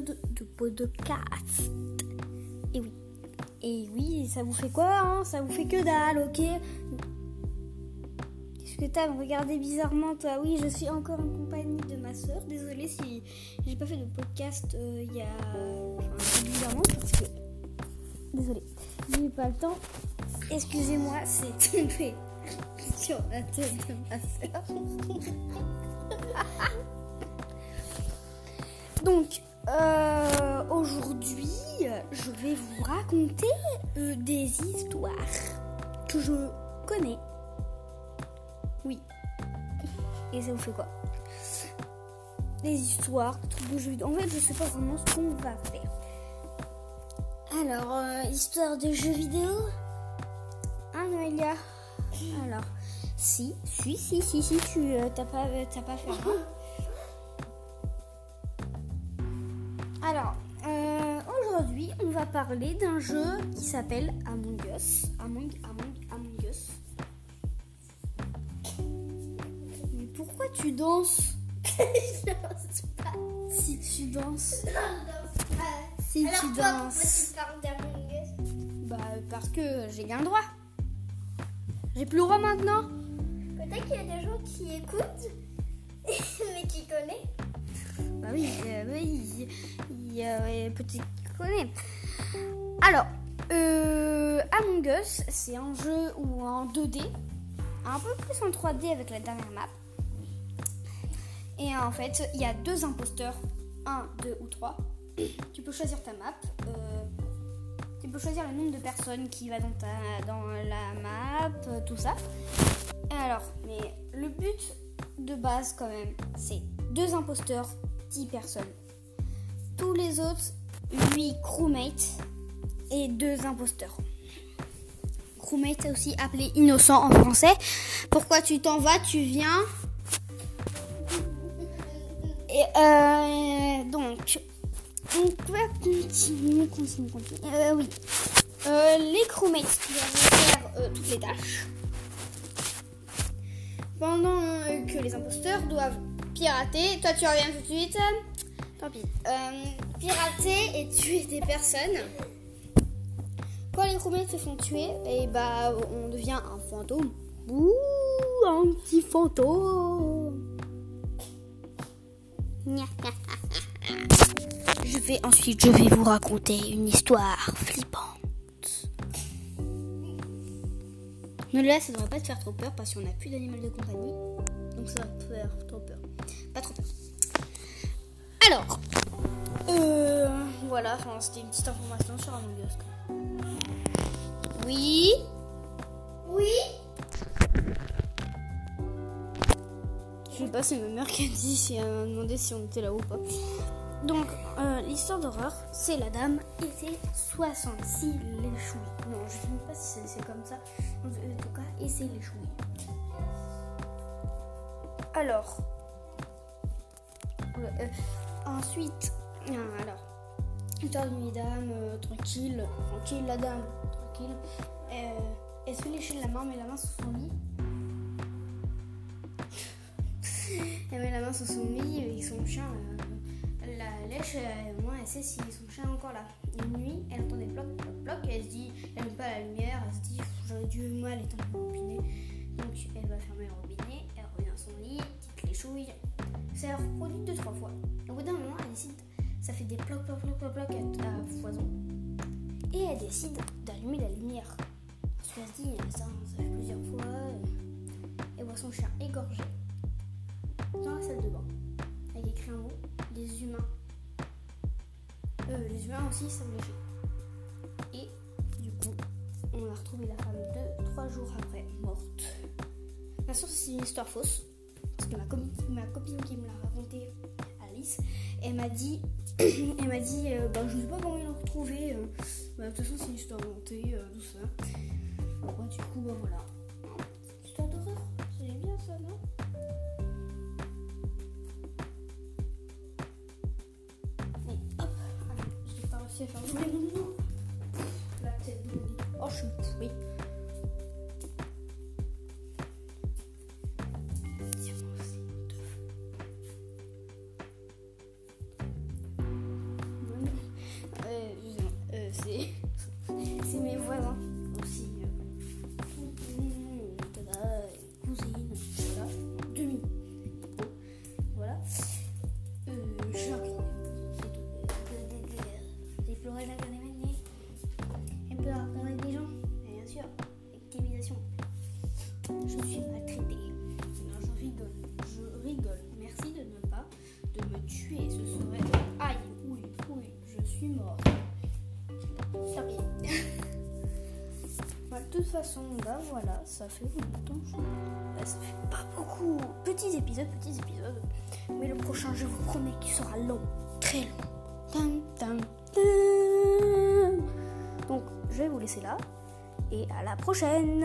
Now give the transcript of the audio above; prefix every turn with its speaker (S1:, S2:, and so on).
S1: de podcast. Et oui. Et oui, ça vous fait quoi hein? Ça vous fait que dalle, ok? Qu'est-ce que t'as me regarder bizarrement, toi? Oui, je suis encore en compagnie de ma soeur. Désolée si j'ai pas fait de podcast euh, il y a. Enfin, bizarrement parce que. Désolée, j'ai pas le temps. Excusez-moi, c'est tombé sur la tête de ma soeur. Donc, raconter euh, des histoires que je connais. Oui. Et ça vous fait quoi? Des histoires, trucs de jeux vidéo. En fait, je sais pas vraiment ce qu'on va faire. Alors, euh, histoire de jeux vidéo Ah, Noélia Alors, si, si, si, si, si, tu t'as pas, t'as pas fait parler d'un jeu qui s'appelle Among Us. Among, Among, Among Us. Mais pourquoi tu danses?
S2: Je danse pas.
S1: Si tu danses.
S2: Non, je danse pas.
S1: Si
S2: Alors
S1: tu
S2: toi,
S1: danses.
S2: pourquoi tu parles d'Among Us?
S1: Bah, parce que j'ai bien le droit. J'ai plus le droit maintenant.
S2: Peut-être qu'il y a des gens qui écoutent, mais qui connaissent.
S1: Bah oui, euh, oui, il y a ouais, Alors, euh, Among Us, c'est un jeu où en 2D, un peu plus en 3D avec la dernière map. Et en fait, il y a deux imposteurs, un, deux ou trois. Tu peux choisir ta map. euh, tu peux choisir le nombre de personnes qui va dans, ta, dans la map, euh, tout ça. Et alors, mais le but de base quand même, c'est deux imposteurs, 10 personnes. Tous les autres, 8 crewmates et deux imposteurs. Crewmate est aussi appelé innocent en français. Pourquoi tu t'en vas, tu viens Et euh, donc, on va continuer, continuer, continuer. Euh, oui. Euh, les crewmates doivent faire euh, toutes les tâches. Pendant euh, que les imposteurs doivent pirater. Toi, tu reviens tout de suite. Tant pis. Euh, pirater et tuer des personnes. Quand les crewmates se font tuer, et bah, on devient un fantôme. Ouh, un petit fantôme. Je vais ensuite, je vais vous raconter une histoire flippante. Ne là, ça devrait pas te faire trop peur parce qu'on n'a plus d'animal de compagnie. Donc ça va te faire trop peur. Pas trop peur. Alors, euh, voilà, enfin, c'était une petite information sur Among Us. Oui,
S2: Oui
S1: je sais pas, c'est ma mère qui a dit, si elle m'a demandé si on était là ou pas. Donc, euh, l'histoire d'horreur, c'est la dame et c'est 66 les chouilles. Non, je sais même pas si c'est- comme ça. En tout cas, et c'est les chouilles. Alors, euh, ensuite, euh, alors, histoire d'une dame euh, tranquille, tranquille, la dame, tranquille. Euh, elle se lécher la main, met la main sous son lit. Elle met la main sur son lit et son chien euh, la lèche. euh, moi, elle sait si son chien est encore là. Une nuit, elle entend des blocs, blocs, blocs. Elle se dit, elle n'aime pas la lumière. Elle se dit, j'aurais dû aller éteindre le robinet. Donc, elle va fermer le robinet. Elle revient à son lit, quitte les chouilles. Ça la reproduit deux, trois fois. Au bout d'un moment, elle décide, ça fait des blocs, blocs, blocs, blocs, à, foison. Et elle décide d'allumer la lumière. Parce qu'elle se dit, ça, ça fait plusieurs fois. euh, Elle voit son chien égorgé dans la salle de bain avec écrit un mot les humains euh, les humains aussi savent lécher et du coup on a retrouvé la femme deux trois jours après morte bien sûr c'est une histoire fausse ma, copine qui me l'a raconté Alice elle m'a dit elle m'a dit euh, bah, je sais pas comment ils l'ont retrouvé euh, bah, de toute façon c'est une histoire montée euh, tout ça. Du coup bah voilà. Histoire d'horreur. C'est bien ça non? Allez, j'ai pas réussi à faire façon, bah voilà, ça fait longtemps. Bah, ça fait pas beaucoup. Petits épisodes, petits épisodes. Mais le prochain, je vous promets qu'il sera long, très long. Donc, je vais vous laisser là. Et à la prochaine